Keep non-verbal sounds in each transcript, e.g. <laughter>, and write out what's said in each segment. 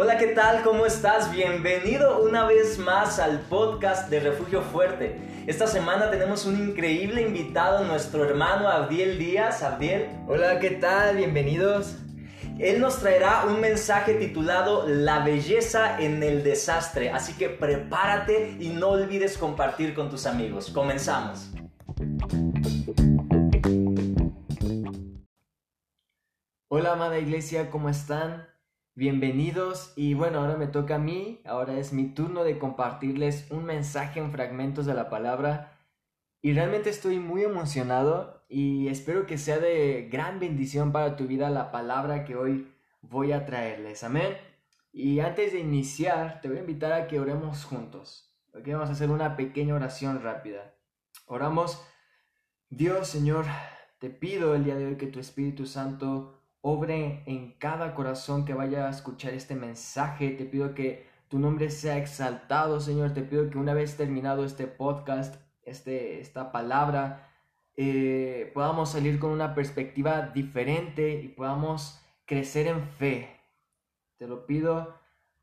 Hola, ¿qué tal? ¿Cómo estás? Bienvenido una vez más al podcast de Refugio Fuerte. Esta semana tenemos un increíble invitado, nuestro hermano Abdiel Díaz. Abdiel. Hola, ¿qué tal? Bienvenidos. Él nos traerá un mensaje titulado La belleza en el desastre, así que prepárate y no olvides compartir con tus amigos. Comenzamos. Hola, amada iglesia, ¿cómo están? Bienvenidos y bueno, ahora me toca a mí, ahora es mi turno de compartirles un mensaje en fragmentos de la palabra y realmente estoy muy emocionado y espero que sea de gran bendición para tu vida la palabra que hoy voy a traerles. Amén. Y antes de iniciar, te voy a invitar a que oremos juntos. Ok, vamos a hacer una pequeña oración rápida. Oramos, Dios Señor, te pido el día de hoy que tu Espíritu Santo obre en cada corazón que vaya a escuchar este mensaje. Te pido que tu nombre sea exaltado, Señor. Te pido que una vez terminado este podcast, este, esta palabra, eh, podamos salir con una perspectiva diferente y podamos crecer en fe. Te lo pido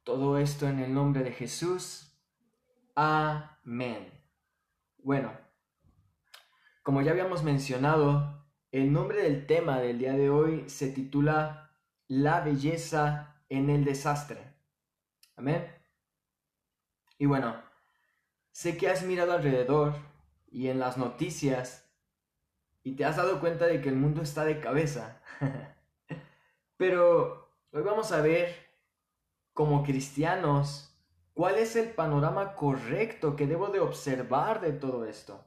todo esto en el nombre de Jesús. Amén. Bueno, como ya habíamos mencionado, el nombre del tema del día de hoy se titula La belleza en el desastre. Amén. Y bueno, sé que has mirado alrededor y en las noticias y te has dado cuenta de que el mundo está de cabeza. <laughs> Pero hoy vamos a ver, como cristianos, cuál es el panorama correcto que debo de observar de todo esto.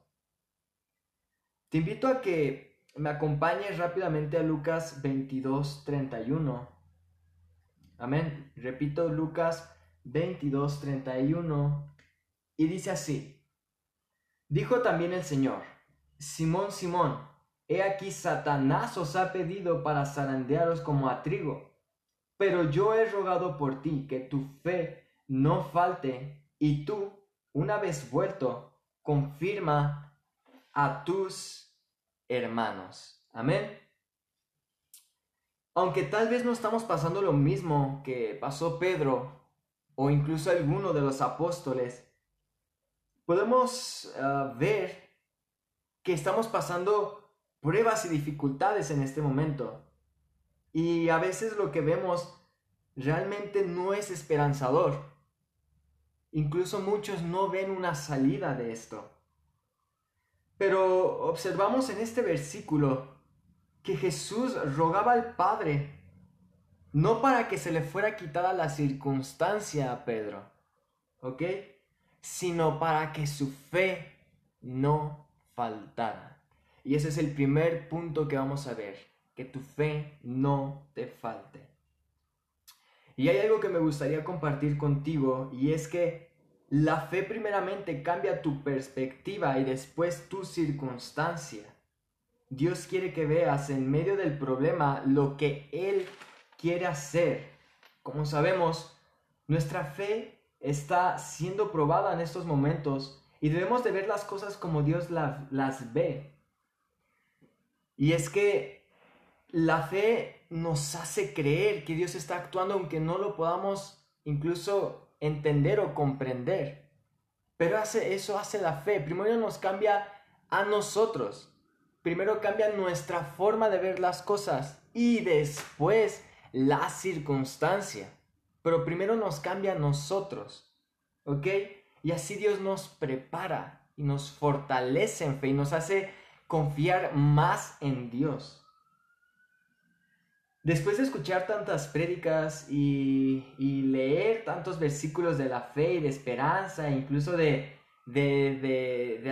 Te invito a que me acompañes rápidamente a Lucas 22, 31. Amén. Repito, Lucas 22, 31. Y dice así. Dijo también el Señor, Simón, Simón, he aquí Satanás os ha pedido para zarandearos como a trigo, pero yo he rogado por ti que tu fe no falte, y tú, una vez vuelto, confirma a tus hermanos. Amén. Aunque tal vez no estamos pasando lo mismo que pasó Pedro o incluso alguno de los apóstoles, podemos ah, ver que estamos pasando pruebas y dificultades en este momento. Y a veces lo que vemos realmente no es esperanzador. Incluso muchos no ven una salida de esto. Pero observamos en este versículo que Jesús rogaba al Padre no para que se le fuera quitada la circunstancia a Pedro, ¿ok? Sino para que su fe no faltara. Y ese es el primer punto que vamos a ver, que tu fe no te falte. Y hay algo que me gustaría compartir contigo y es que la fe primeramente cambia tu perspectiva y después tu circunstancia. Dios quiere que veas en medio del problema lo que Él quiere hacer. Como sabemos, nuestra fe está siendo probada en estos momentos y debemos de ver las cosas como Dios las ve. Y es que la fe nos hace creer que Dios está actuando aunque no lo podamos incluso entender o comprender. Pero hace, eso hace la fe. Primero nos cambia a nosotros. Primero cambia nuestra forma de ver las cosas y después la circunstancia. Pero primero nos cambia a nosotros. ¿Ok? Y así Dios nos prepara y nos fortalece en fe y nos hace confiar más en Dios. Después de escuchar tantas prédicas y, leer tantos versículos de la fe y de esperanza, incluso de,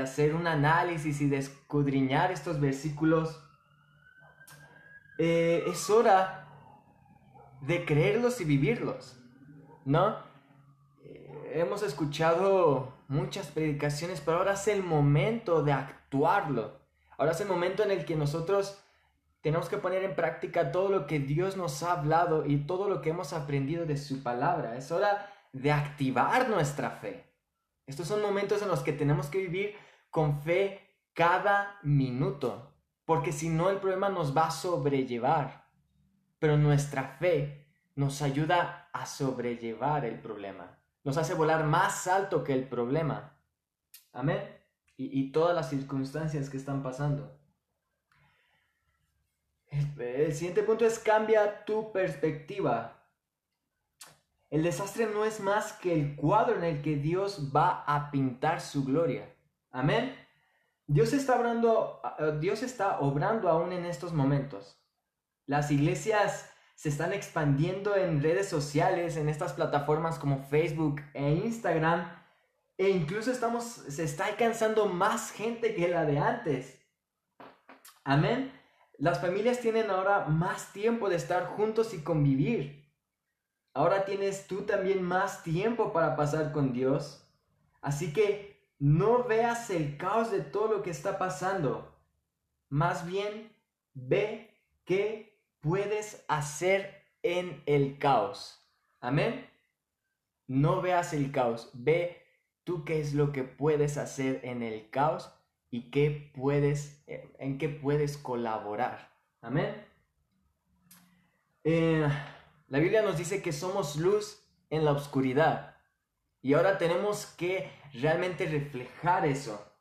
hacer un análisis y de escudriñar estos versículos, eh, es hora de creerlos y vivirlos, ¿no? Eh, hemos escuchado muchas predicaciones, pero ahora es el momento de actuarlo. Ahora es el momento en el que nosotros tenemos que poner en práctica todo lo que Dios nos ha hablado y todo lo que hemos aprendido de su palabra. Es hora de activar nuestra fe. Estos son momentos en los que tenemos que vivir con fe cada minuto, porque si no el problema nos va a sobrellevar. Pero nuestra fe nos ayuda a sobrellevar el problema. Nos hace volar más alto que el problema. Amén. Y, todas las circunstancias que están pasando. El, siguiente punto es cambia tu perspectiva. El desastre no es más que el cuadro en el que Dios va a pintar su gloria. Amén. Dios está obrando, Dios está obrando aún en estos momentos. Las iglesias se están expandiendo en redes sociales, en estas plataformas como Facebook e Instagram, e incluso estamos, se está alcanzando más gente que la de antes. Amén. Las familias tienen ahora más tiempo de estar juntos y convivir. Ahora tienes tú también más tiempo para pasar con Dios. Así que no veas el caos de todo lo que está pasando. Más bien, ve qué puedes hacer en el caos. Amén. No veas el caos, ve tú qué es lo que puedes hacer en el caos y qué puedes, eh, en qué puedes colaborar. Amén. Eh, la Biblia nos dice que somos luz en la oscuridad y ahora tenemos que realmente reflejar eso.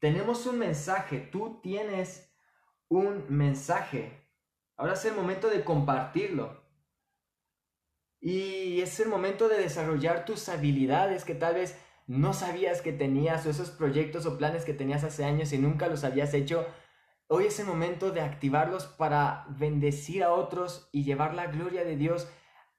Tenemos un mensaje, tú tienes un mensaje. Ahora es el momento de compartirlo. Y es el momento de desarrollar tus habilidades que tal vez no sabías que tenías esos proyectos o planes que tenías hace años y nunca los habías hecho, hoy es el momento de activarlos para bendecir a otros y llevar la gloria de Dios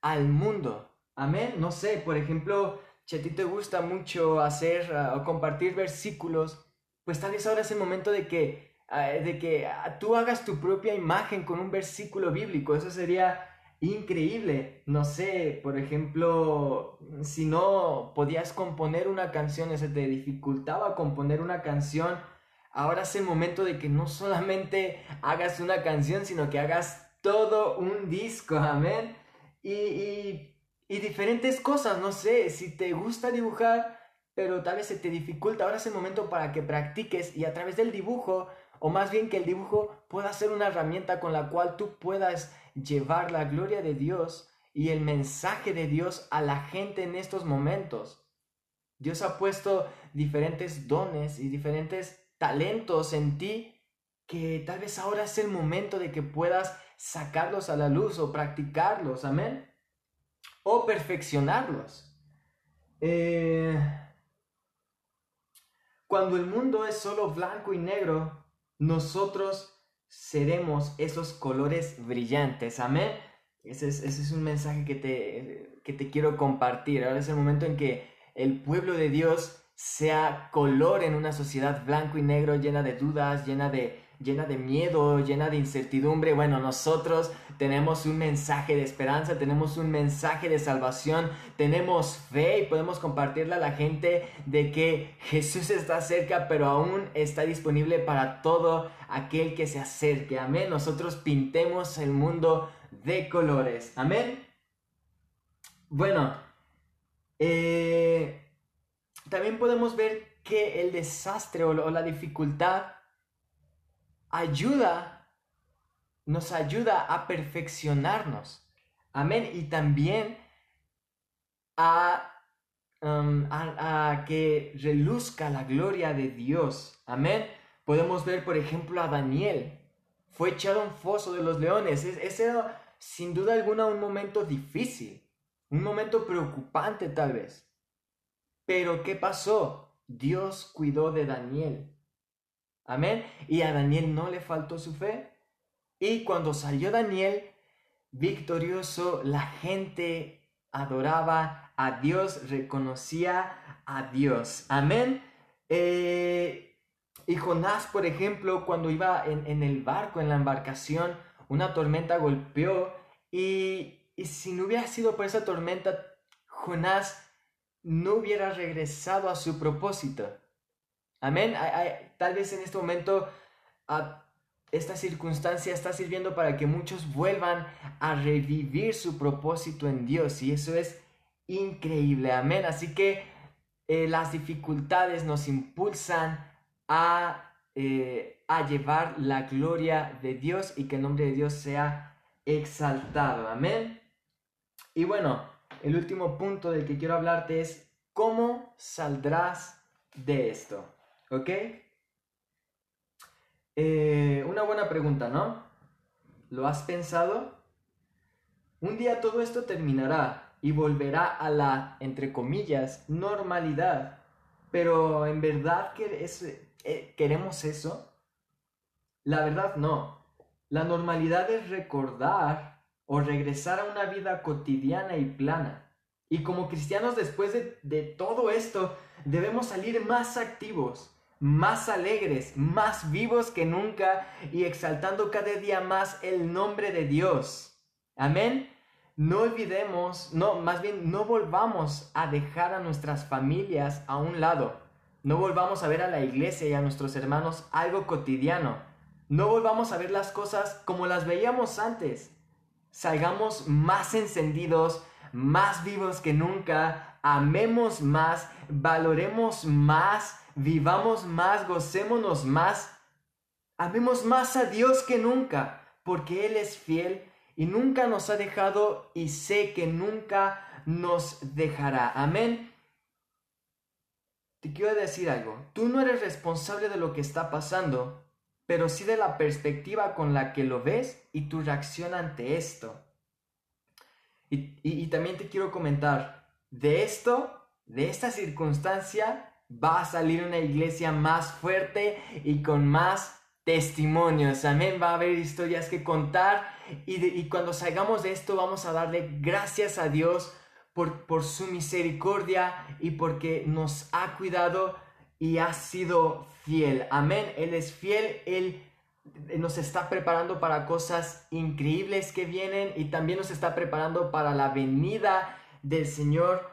al mundo. Amén. No sé, por ejemplo, si a ti te gusta mucho hacer ah, o compartir versículos, pues tal vez ahora es el momento de que, ah, de que tú hagas tu propia imagen con un versículo bíblico. Eso sería increíble. No sé, por ejemplo, si no podías componer una canción, se te dificultaba componer una canción, ahora es el momento de que no solamente <laughs> hagas una canción, sino que hagas todo un disco, amén. Y, y, diferentes cosas, no sé, si te gusta dibujar, pero tal vez se te dificulta, ahora es el momento para que practiques y a través del dibujo, o más bien que el dibujo pueda ser una herramienta con la cual tú puedas llevar la gloria de Dios y el mensaje de Dios a la gente en estos momentos. Dios ha puesto diferentes dones y diferentes talentos en ti que tal vez ahora es el momento de que puedas sacarlos a la luz o practicarlos, amén. O perfeccionarlos. Eh, cuando el mundo es solo blanco y negro, nosotros seremos esos colores brillantes. Amén. Ese es, un mensaje que te, que te quiero compartir. Ahora es el momento en que el pueblo de Dios sea color en una sociedad blanco y negro llena de dudas, llena de llena de miedo, llena de incertidumbre. Bueno, nosotros tenemos un mensaje de esperanza, tenemos un mensaje de salvación, tenemos fe y podemos compartirle a la gente de que Jesús está cerca, pero aún está disponible para todo aquel que se acerque. Amén. Nosotros pintemos el mundo de colores. Amén. Bueno, eh, también podemos ver que el desastre o la dificultad ayuda, nos ayuda a perfeccionarnos. Amén. Y también um, a, a, que reluzca la gloria de Dios. Amén. Podemos ver, por ejemplo, a Daniel. Fue echado a un foso de los leones. Ese era, sin duda alguna, un momento difícil. Un momento preocupante, tal vez. Pero, ¿qué pasó? Dios cuidó de Daniel. Amén. Y a Daniel no le faltó su fe. Y cuando salió Daniel victorioso, la gente adoraba a Dios, reconocía a Dios. Amén. Eh, y Jonás, por ejemplo, cuando iba en, el barco, en la embarcación, una tormenta golpeó y, y si no hubiera sido por esa tormenta, Jonás no hubiera regresado a su propósito. Amén. tal vez en este momento esta circunstancia está sirviendo para que muchos vuelvan a revivir su propósito en Dios y eso es increíble. Amén. Así que eh, las dificultades nos impulsan a, eh, a llevar la gloria de Dios y que el nombre de Dios sea exaltado. Amén. Y bueno, el último punto del que quiero hablarte es cómo saldrás de esto. ¿Ok? Eh, una buena pregunta, ¿no? ¿Lo has pensado? Un día todo esto terminará y volverá a la, entre comillas, normalidad. Pero ¿en verdad eh, queremos eso? La verdad no. La normalidad es recordar o regresar a una vida cotidiana y plana. Y como cristianos después de, de todo esto, debemos salir más activos, más alegres, más vivos que nunca y exaltando cada día más el nombre de Dios. Amén. No olvidemos, no, más bien no volvamos a dejar a nuestras familias a un lado. No volvamos a ver a la iglesia y a nuestros hermanos algo cotidiano. No volvamos a ver las cosas como las veíamos antes. Salgamos más encendidos, más vivos que nunca, amemos más, valoremos más, vivamos más, gocémonos más, amemos más a Dios que nunca, porque Él es fiel y nunca nos ha dejado y sé que nunca nos dejará. Amén. Te quiero decir algo, tú no eres responsable de lo que está pasando, pero sí de la perspectiva con la que lo ves y tu reacción ante esto. Y, también te quiero comentar, de esto, de esta circunstancia, va a salir una iglesia más fuerte y con más testimonios. Amén. Va a haber historias que contar y, y cuando salgamos de esto vamos a darle gracias a Dios por, por su misericordia y porque nos ha cuidado y ha sido fiel. Amén. Él es fiel. Él nos está preparando para cosas increíbles que vienen y también nos está preparando para la venida del Señor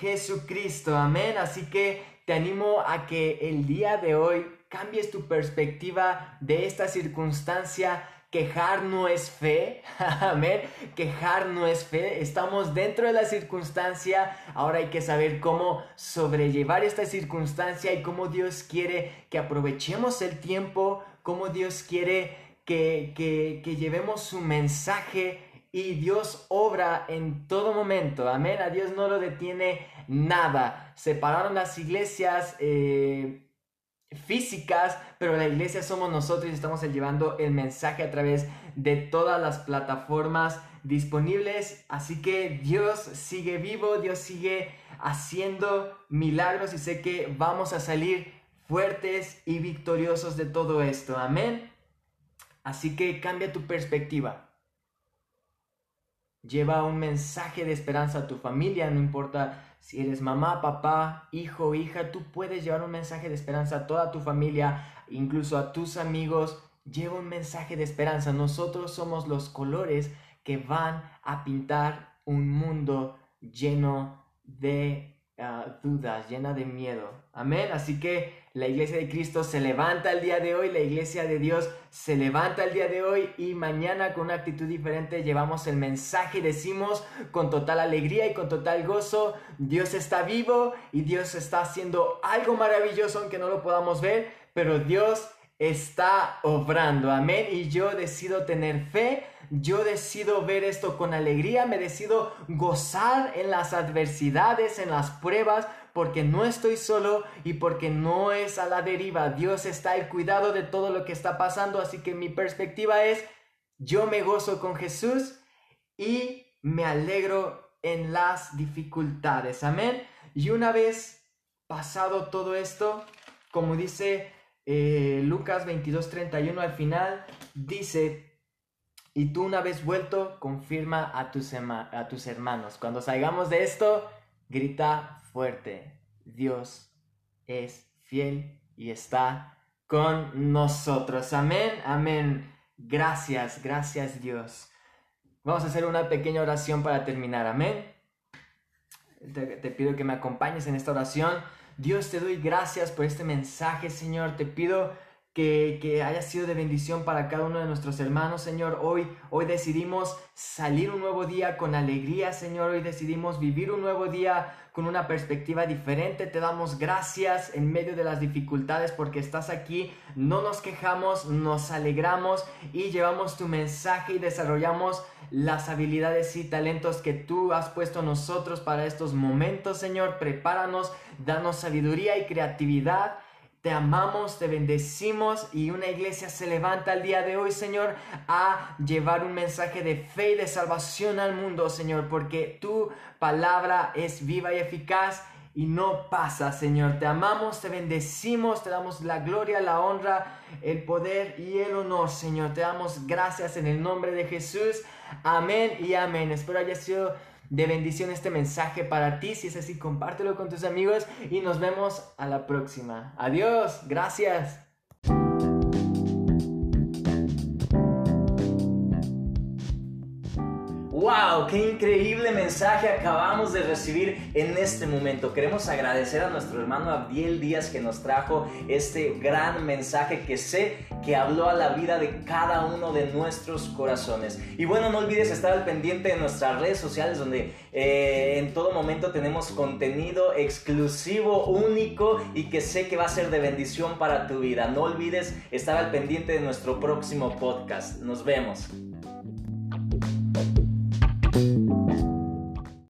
Jesucristo. Amén. Así que te animo a que el día de hoy cambies tu perspectiva de esta circunstancia. Quejar no es fe, <laughs> amén. Quejar no es fe. Estamos dentro de la circunstancia. Ahora hay que saber cómo sobrellevar esta circunstancia y cómo Dios quiere que aprovechemos el tiempo cómo Dios quiere que, llevemos su mensaje y Dios obra en todo momento. Amén. A Dios no lo detiene nada. Separaron las iglesias eh, físicas, pero la iglesia somos nosotros y estamos llevando el mensaje a través de todas las plataformas disponibles. Así que Dios sigue vivo, Dios sigue haciendo milagros y sé que vamos a salir fuertes y victoriosos de todo esto. Amén. Así que cambia tu perspectiva. Lleva un mensaje de esperanza a tu familia, no importa si eres mamá, papá, hijo, hija, tú puedes llevar un mensaje de esperanza a toda tu familia, incluso a tus amigos. Lleva un mensaje de esperanza. Nosotros somos los colores que van a pintar un mundo lleno de ah, dudas, llena de miedo. Amén. Así que la iglesia de Cristo se levanta el día de hoy, la iglesia de Dios se levanta el día de hoy y mañana con una actitud diferente llevamos el mensaje y decimos con total alegría y con total gozo, Dios está vivo y Dios está haciendo algo maravilloso aunque no lo podamos ver, pero Dios está obrando, amén. Y yo decido tener fe, yo decido ver esto con alegría, me decido gozar en las adversidades, en las pruebas, porque no estoy solo y porque no es a la deriva. Dios está al cuidado de todo lo que está pasando, así que mi perspectiva es, yo me gozo con Jesús y me alegro en las dificultades. Amén. Y una vez pasado todo esto, como dice eh, Lucas 22:31 al final, dice, y tú una vez vuelto, confirma a tus, a tus hermanos. Cuando salgamos de esto, grita fuerte. Dios es fiel y está con nosotros. Amén, amén. Gracias, gracias Dios. Vamos a hacer una pequeña oración para terminar. Amén. Te, pido que me acompañes en esta oración. Dios, te doy gracias por este mensaje, Señor. Te pido que, haya sido de bendición para cada uno de nuestros hermanos, Señor. Hoy, hoy decidimos salir un nuevo día con alegría, Señor. Hoy decidimos vivir un nuevo día con una perspectiva diferente. Te damos gracias en medio de las dificultades porque estás aquí. No nos quejamos, nos alegramos y llevamos tu mensaje y desarrollamos las habilidades y talentos que tú has puesto nosotros para estos momentos, Señor. Prepáranos, danos sabiduría y creatividad te amamos, te bendecimos y una iglesia se levanta el día de hoy, Señor, a llevar un mensaje de fe y de salvación al mundo, Señor, porque tu palabra es viva y eficaz y no pasa, Señor. Te amamos, te bendecimos, te damos la gloria, la honra, el poder y el honor, Señor. Te damos gracias en el nombre de Jesús. Amén y amén. Espero haya sido de bendición este mensaje para ti. Si es así, compártelo con tus amigos y nos vemos a la próxima. Adiós, gracias. ¡Qué increíble mensaje acabamos de recibir en este momento! Queremos agradecer a nuestro hermano Abdiel Díaz que nos trajo este gran mensaje que sé que habló a la vida de cada uno de nuestros corazones. Y bueno, no olvides estar al pendiente de nuestras redes sociales donde eh, en todo momento tenemos contenido exclusivo, único y que sé que va a ser de bendición para tu vida. No olvides estar al pendiente de nuestro próximo podcast. Nos vemos.